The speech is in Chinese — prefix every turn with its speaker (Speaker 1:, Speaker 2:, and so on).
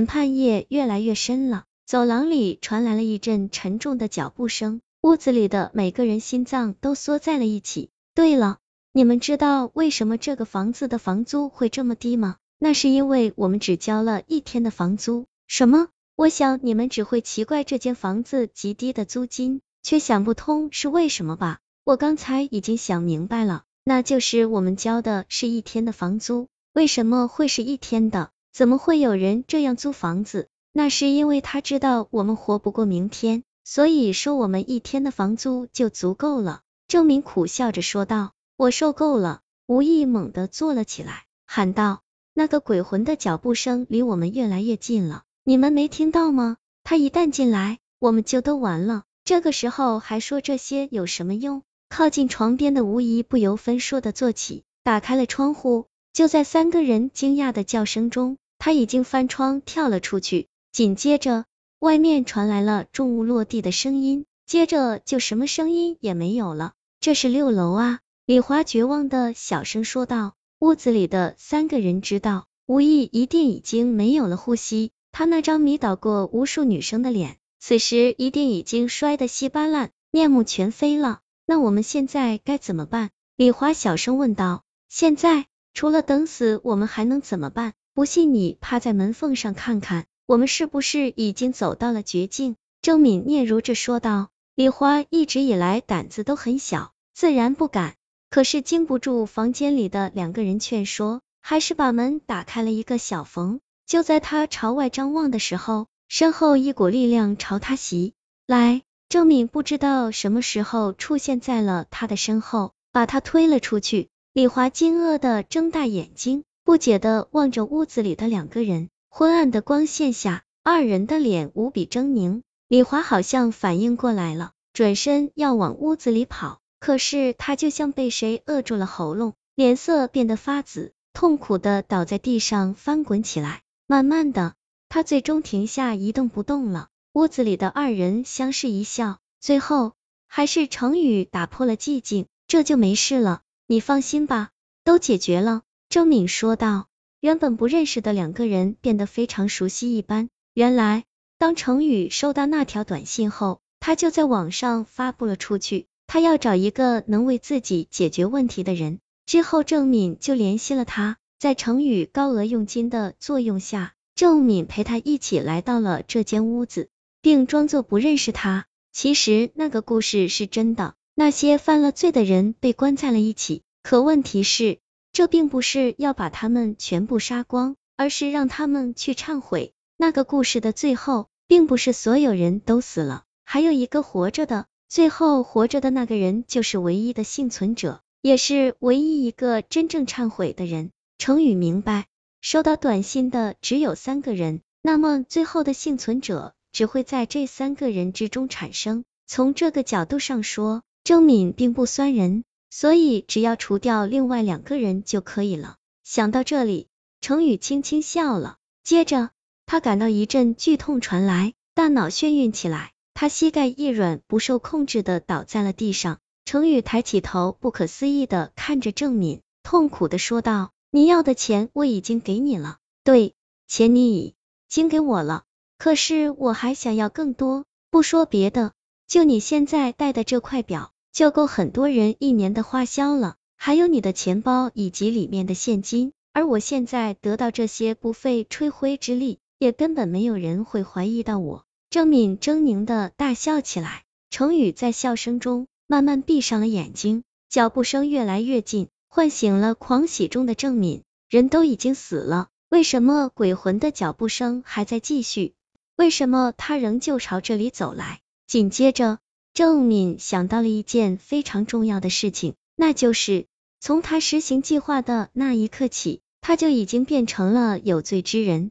Speaker 1: 审判夜越来越深了，走廊里传来了一阵沉重的脚步声，屋子里的每个人心脏都缩在了一起。对了，你们知道为什么这个房子的房租会这么低吗？那是因为我们只交了一天的房租。什么？我想你们只会奇怪这间房子极低的租金，却想不通是为什么吧？我刚才已经想明白了，那就是我们交的是一天的房租，为什么会是一天的？怎么会有人这样租房子？那是因为他知道我们活不过明天，所以收我们一天的房租就足够了。郑明苦笑着说道：“我受够了。”吴毅猛地坐了起来，喊道：“那个鬼魂的脚步声离我们越来越近了，你们没听到吗？他一旦进来，我们就都完了。这个时候还说这些有什么用？”靠近床边的吴仪不由分说的坐起，打开了窗户。就在三个人惊讶的叫声中，他已经翻窗跳了出去。紧接着，外面传来了重物落地的声音，接着就什么声音也没有了。这是六楼啊！李华绝望的小声说道。屋子里的三个人知道，吴毅一定已经没有了呼吸。他那张迷倒过无数女生的脸，此时一定已经摔得稀巴烂，面目全非了。那我们现在该怎么办？李华小声问道。现在。除了等死，我们还能怎么办？不信你趴在门缝上看看，我们是不是已经走到了绝境？郑敏嗫嚅着说道。李花一直以来胆子都很小，自然不敢，可是经不住房间里的两个人劝说，还是把门打开了一个小缝。就在他朝外张望的时候，身后一股力量朝他袭来，郑敏不知道什么时候出现在了他的身后，把他推了出去。李华惊愕的睁大眼睛，不解的望着屋子里的两个人。昏暗的光线下，二人的脸无比狰狞。李华好像反应过来了，转身要往屋子里跑，可是他就像被谁扼住了喉咙，脸色变得发紫，痛苦的倒在地上翻滚起来。慢慢的，他最终停下一动不动了。屋子里的二人相视一笑，最后还是程宇打破了寂静，这就没事了。你放心吧，都解决了。周敏说道。原本不认识的两个人变得非常熟悉一般。原来，当程宇收到那条短信后，他就在网上发布了出去，他要找一个能为自己解决问题的人。之后，郑敏就联系了他，在程宇高额佣金的作用下，郑敏陪他一起来到了这间屋子，并装作不认识他。其实，那个故事是真的。那些犯了罪的人被关在了一起，可问题是，这并不是要把他们全部杀光，而是让他们去忏悔。那个故事的最后，并不是所有人都死了，还有一个活着的，最后活着的那个人就是唯一的幸存者，也是唯一一个真正忏悔的人。程宇明白，收到短信的只有三个人，那么最后的幸存者只会在这三个人之中产生。从这个角度上说，郑敏并不酸人，所以只要除掉另外两个人就可以了。想到这里，程宇轻轻笑了，接着他感到一阵剧痛传来，大脑眩晕起来，他膝盖一软，不受控制的倒在了地上。程宇抬起头，不可思议的看着郑敏，痛苦的说道：“你要的钱我已经给你了，对，钱你已经给我了，可是我还想要更多。不说别的。”就你现在戴的这块表，就够很多人一年的花销了。还有你的钱包以及里面的现金，而我现在得到这些不费吹灰之力，也根本没有人会怀疑到我。郑敏狰狞的大笑起来，程宇在笑声中慢慢闭上了眼睛，脚步声越来越近，唤醒了狂喜中的郑敏。人都已经死了，为什么鬼魂的脚步声还在继续？为什么他仍旧朝这里走来？紧接着，郑敏想到了一件非常重要的事情，那就是从他实行计划的那一刻起，他就已经变成了有罪之人。